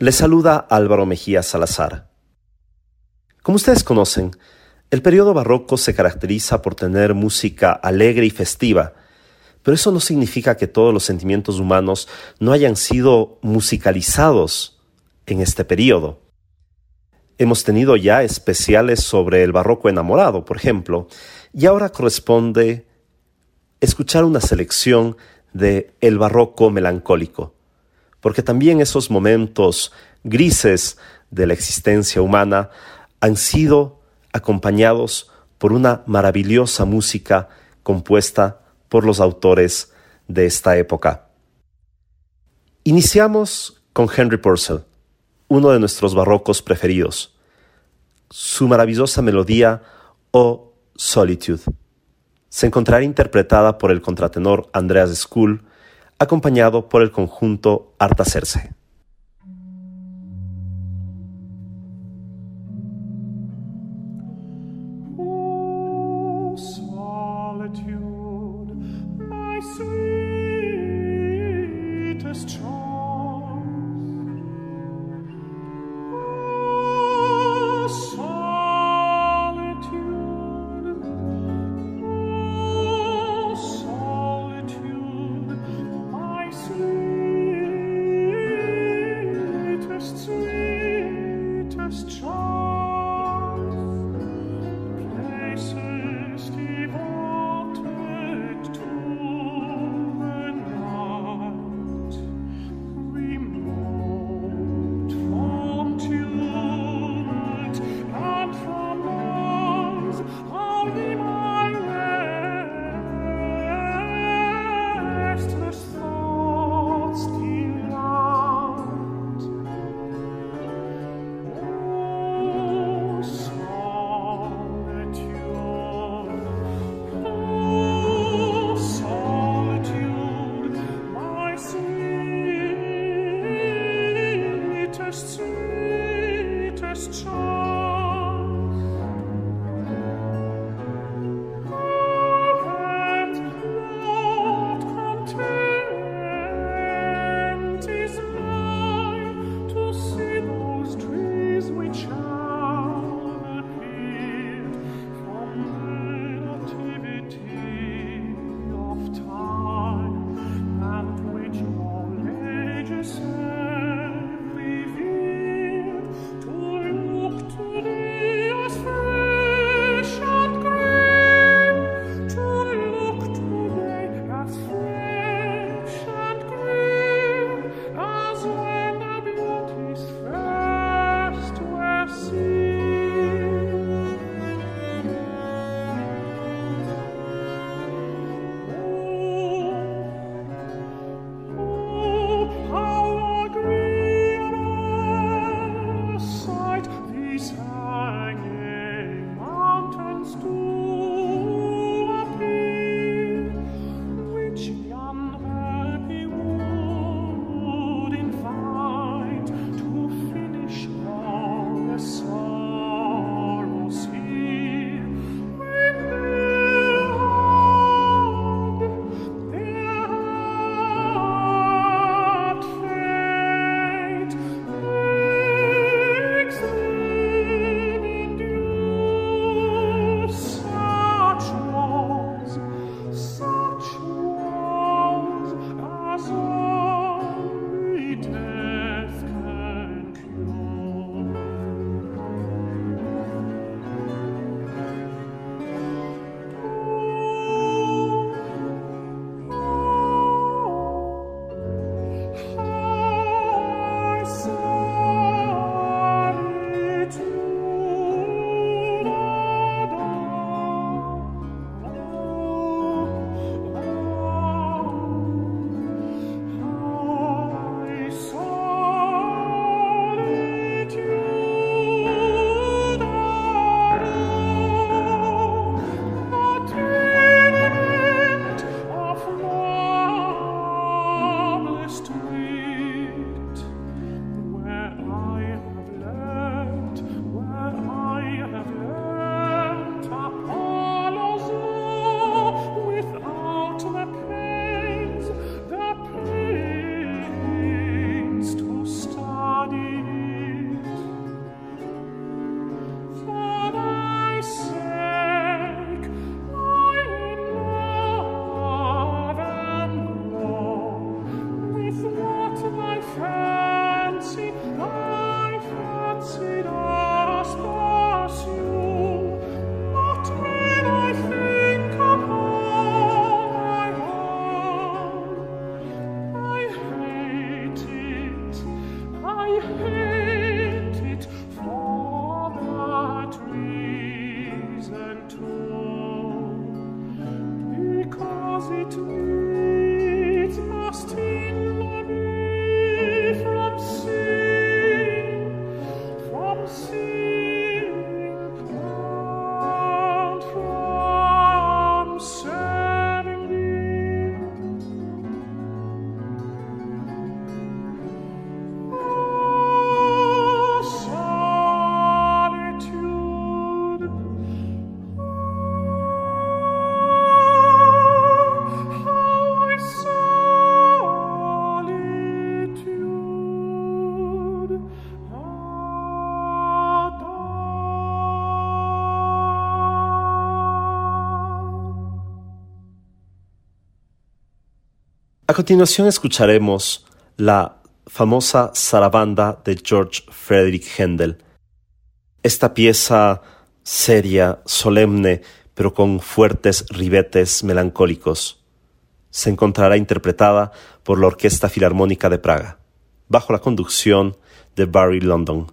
Les saluda Álvaro Mejía Salazar. Como ustedes conocen, el periodo barroco se caracteriza por tener música alegre y festiva, pero eso no significa que todos los sentimientos humanos no hayan sido musicalizados en este periodo. Hemos tenido ya especiales sobre el barroco enamorado, por ejemplo, y ahora corresponde escuchar una selección de el barroco melancólico, porque también esos momentos grises de la existencia humana han sido acompañados por una maravillosa música compuesta por los autores de esta época. Iniciamos con Henry Purcell, uno de nuestros barrocos preferidos, su maravillosa melodía O Solitude se encontrará interpretada por el contratenor Andreas Skull, acompañado por el conjunto Artacerse. Continuación escucharemos la famosa Sarabanda de George Frederick Händel. Esta pieza seria, solemne, pero con fuertes ribetes melancólicos, se encontrará interpretada por la Orquesta Filarmónica de Praga, bajo la conducción de Barry London.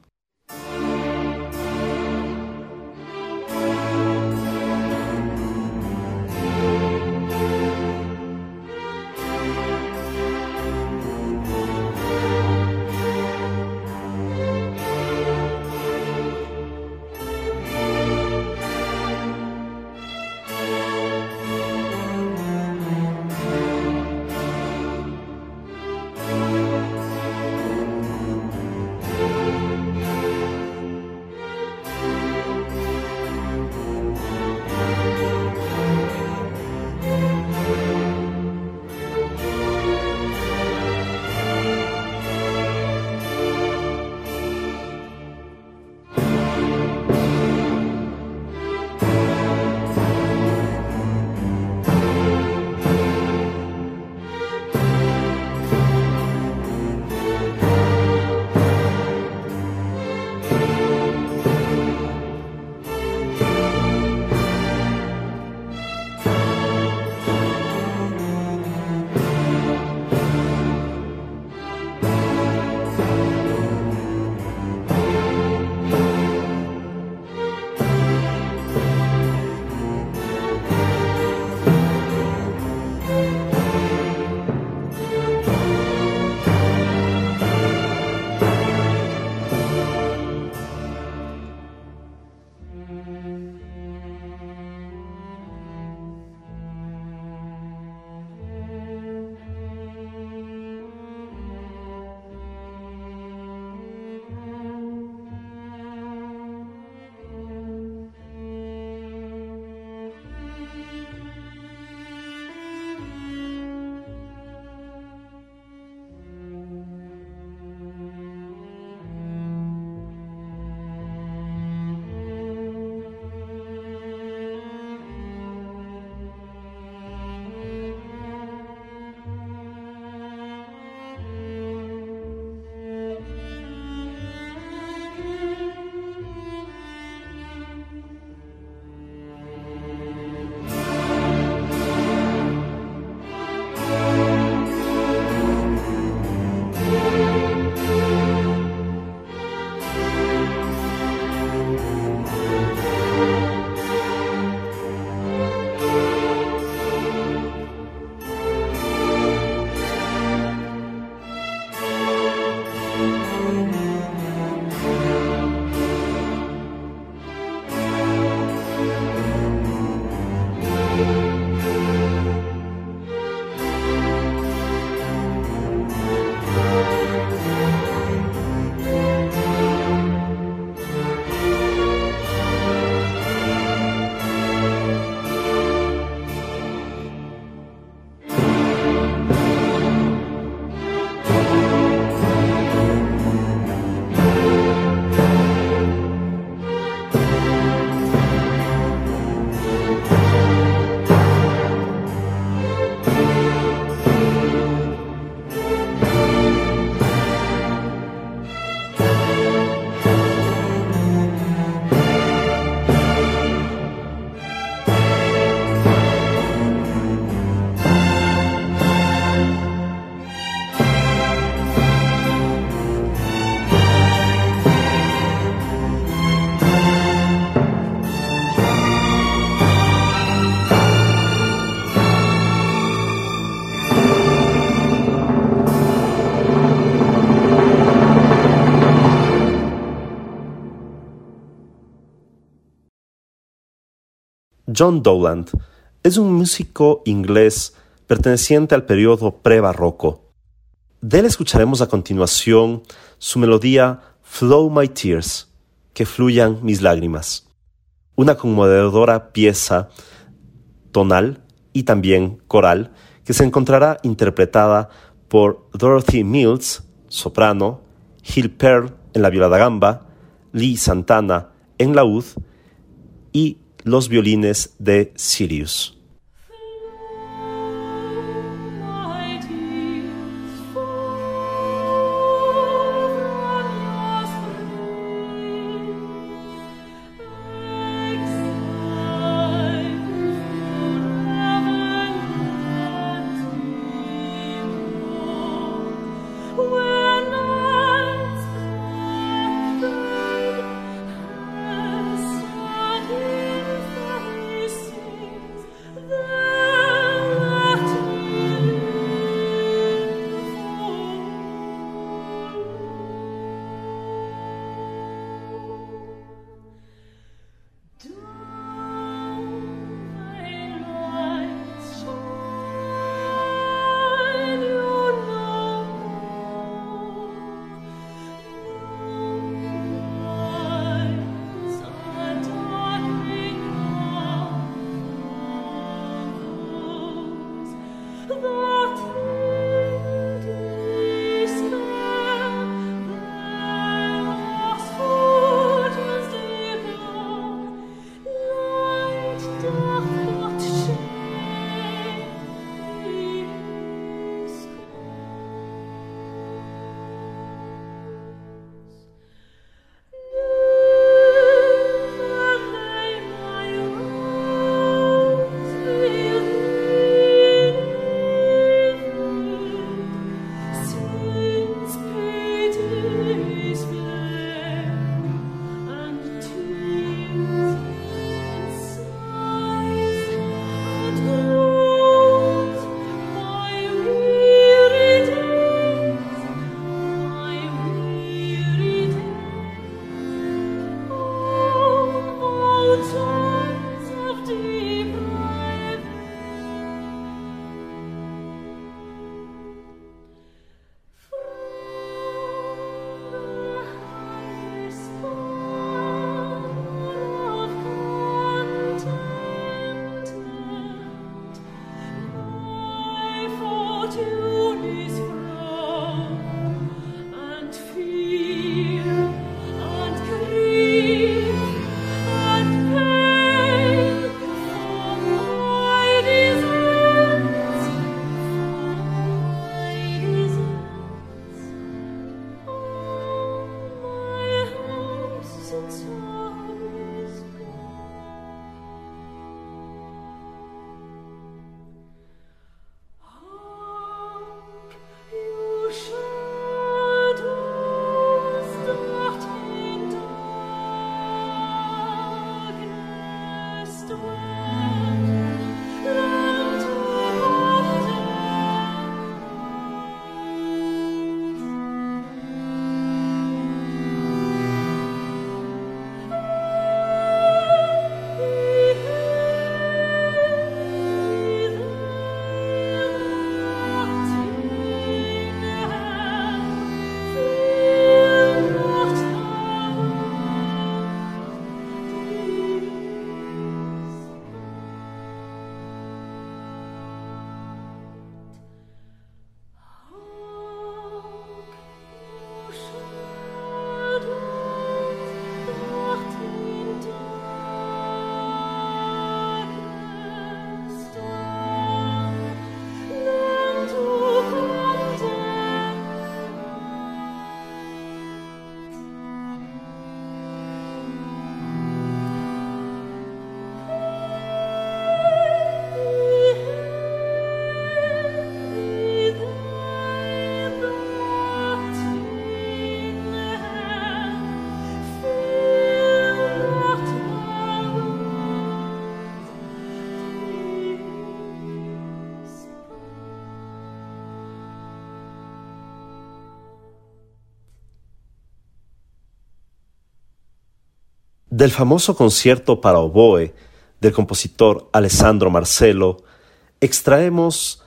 John Dowland es un músico inglés perteneciente al periodo pre-barroco. De él escucharemos a continuación su melodía Flow My Tears, que fluyan mis lágrimas, una conmovedora pieza tonal y también coral que se encontrará interpretada por Dorothy Mills, soprano, Hill Pearl en la viola da gamba, Lee Santana en laúd y los violines de Sirius. Del famoso concierto para oboe del compositor Alessandro Marcelo, extraemos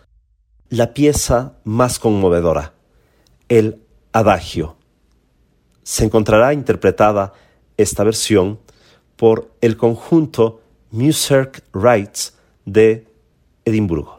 la pieza más conmovedora, el Adagio. Se encontrará interpretada esta versión por el conjunto Music Rights de Edimburgo.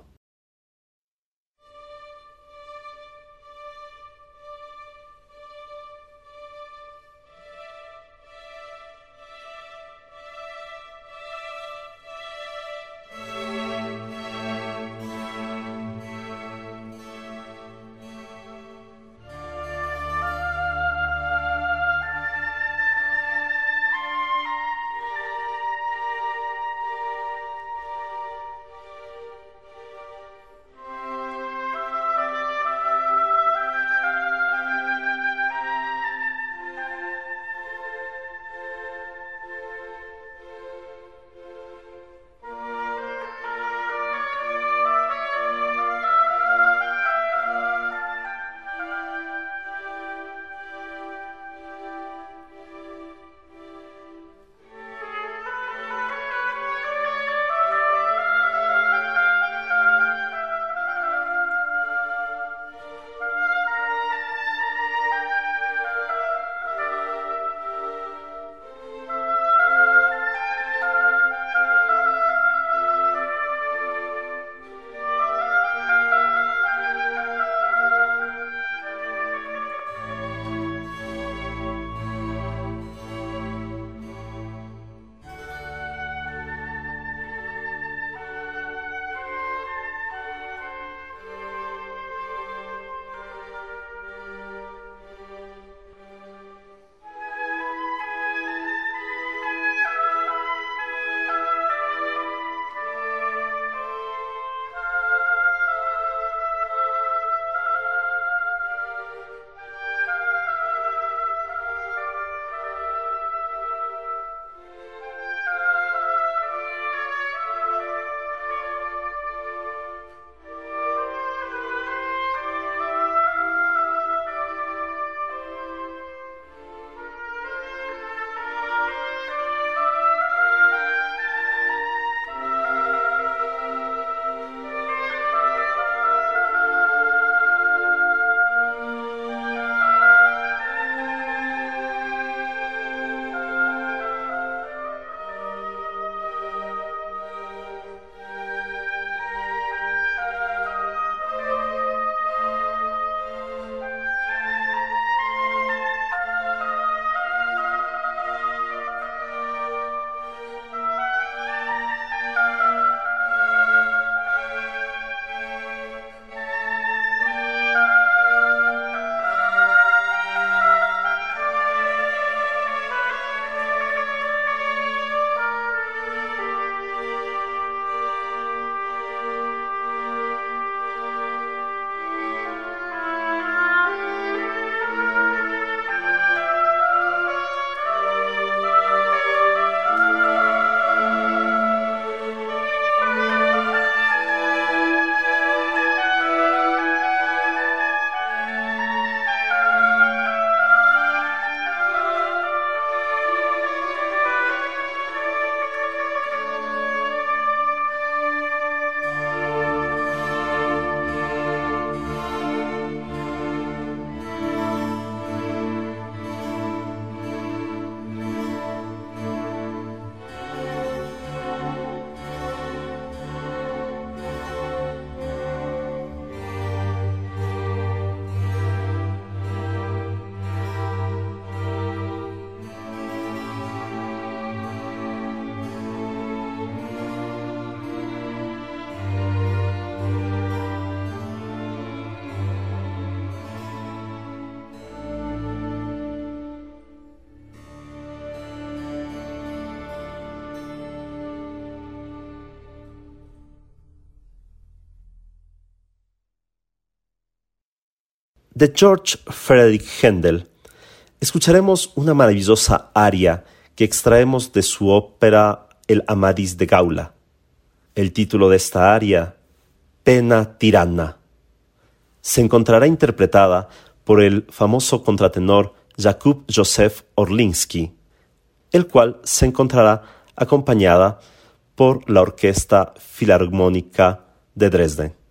De George Frederick Händel escucharemos una maravillosa aria que extraemos de su ópera El Amadís de Gaula. El título de esta aria, Pena Tirana, se encontrará interpretada por el famoso contratenor Jakub Joseph Orlinsky, el cual se encontrará acompañada por la Orquesta Filarmónica de Dresden.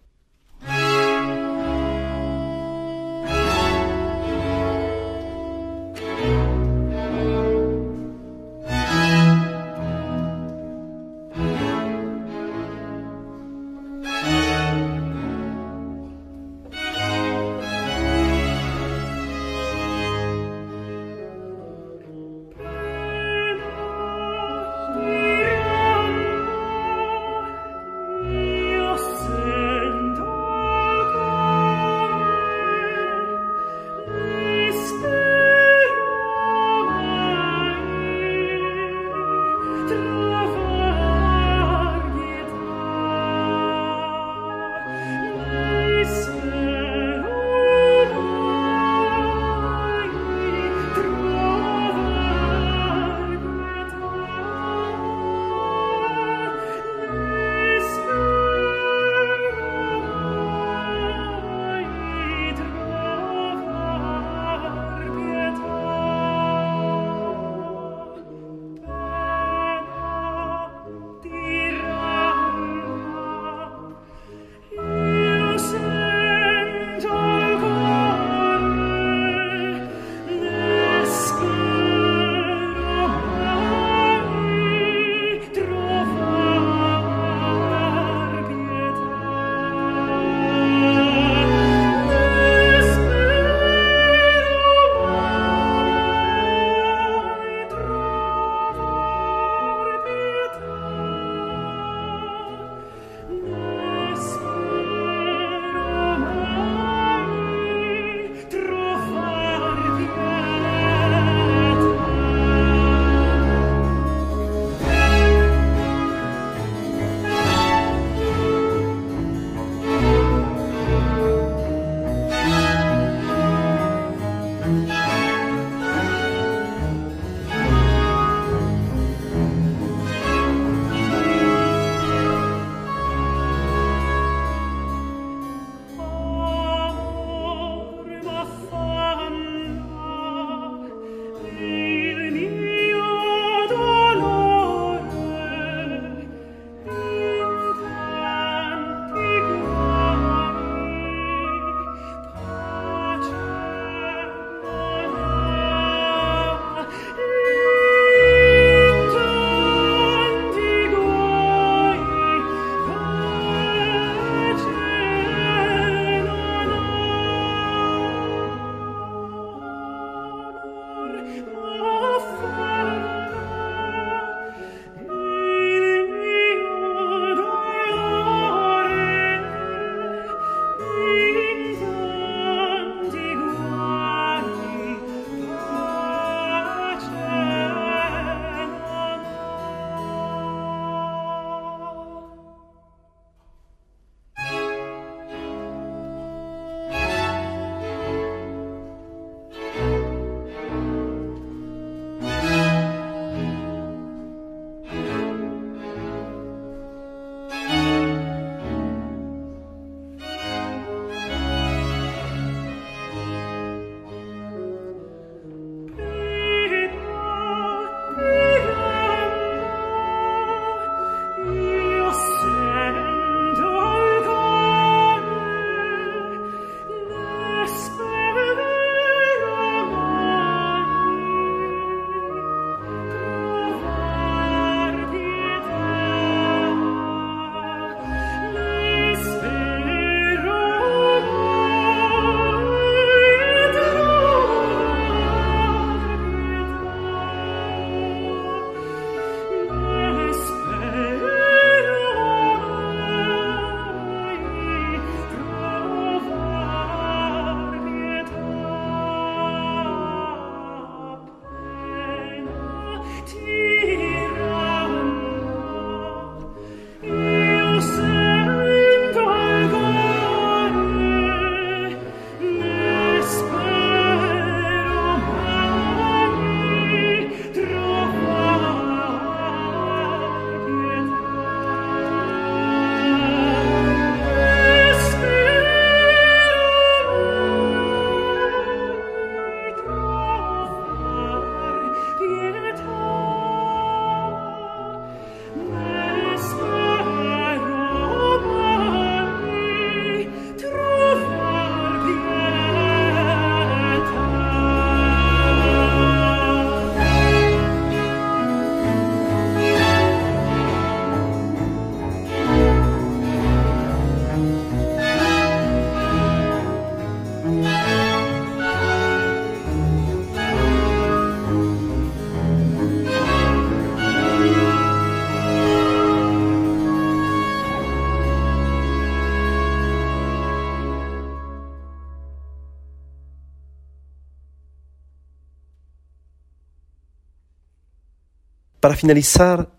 Para finalizar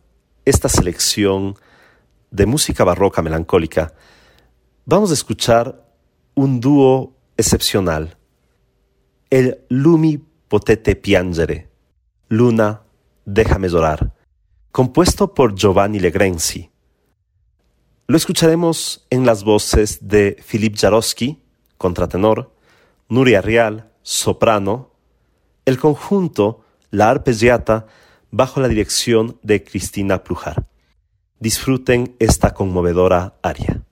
esta selección de música barroca melancólica, vamos a escuchar un dúo excepcional, el Lumi Potete Piangere, Luna, déjame llorar, compuesto por Giovanni Legrenzi. Lo escucharemos en las voces de Filip Jarowski, contratenor, Nuria Real, soprano, el conjunto La Arpeggiata bajo la dirección de Cristina Plujar. Disfruten esta conmovedora aria.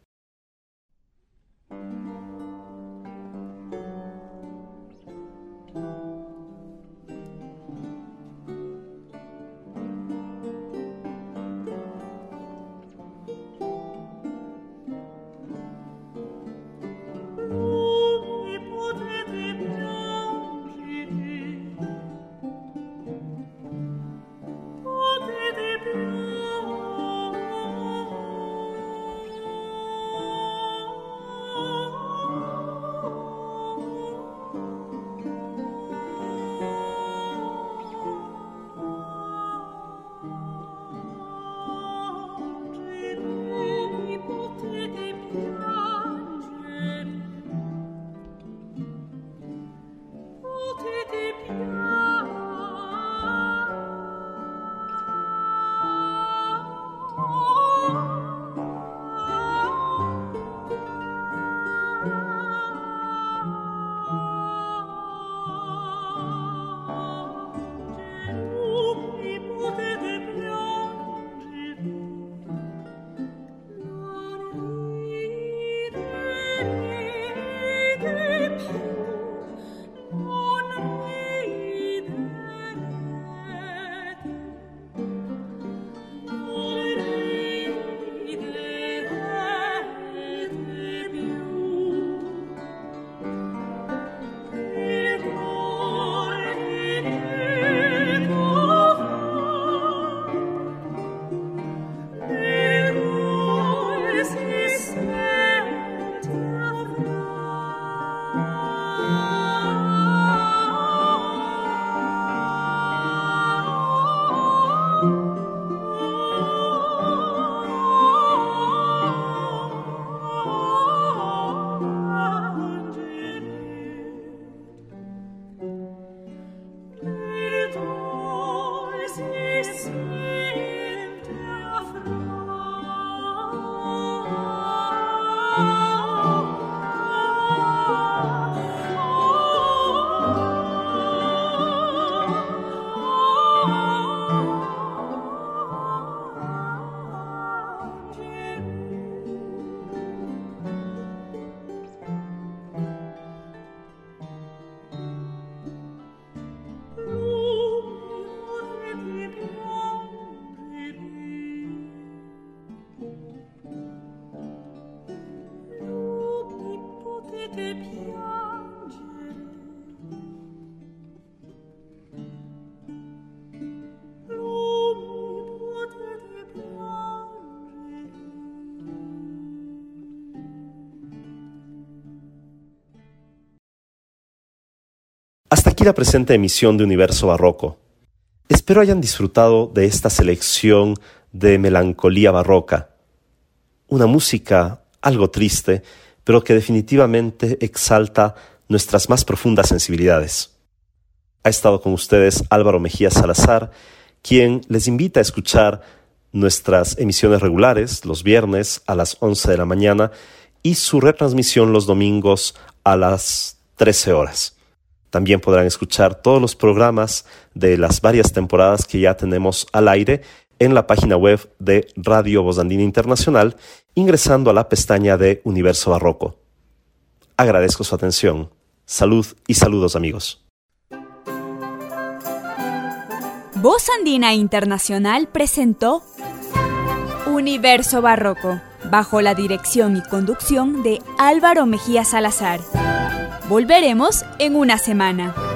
Hasta aquí la presente emisión de Universo Barroco. Espero hayan disfrutado de esta selección de melancolía barroca, una música algo triste, pero que definitivamente exalta nuestras más profundas sensibilidades. Ha estado con ustedes Álvaro Mejía Salazar, quien les invita a escuchar nuestras emisiones regulares los viernes a las 11 de la mañana y su retransmisión los domingos a las 13 horas. También podrán escuchar todos los programas de las varias temporadas que ya tenemos al aire en la página web de Radio Bosandina Internacional ingresando a la pestaña de Universo Barroco. Agradezco su atención. Salud y saludos amigos. Voz Andina Internacional presentó Universo Barroco, bajo la dirección y conducción de Álvaro Mejía Salazar. Volveremos en una semana.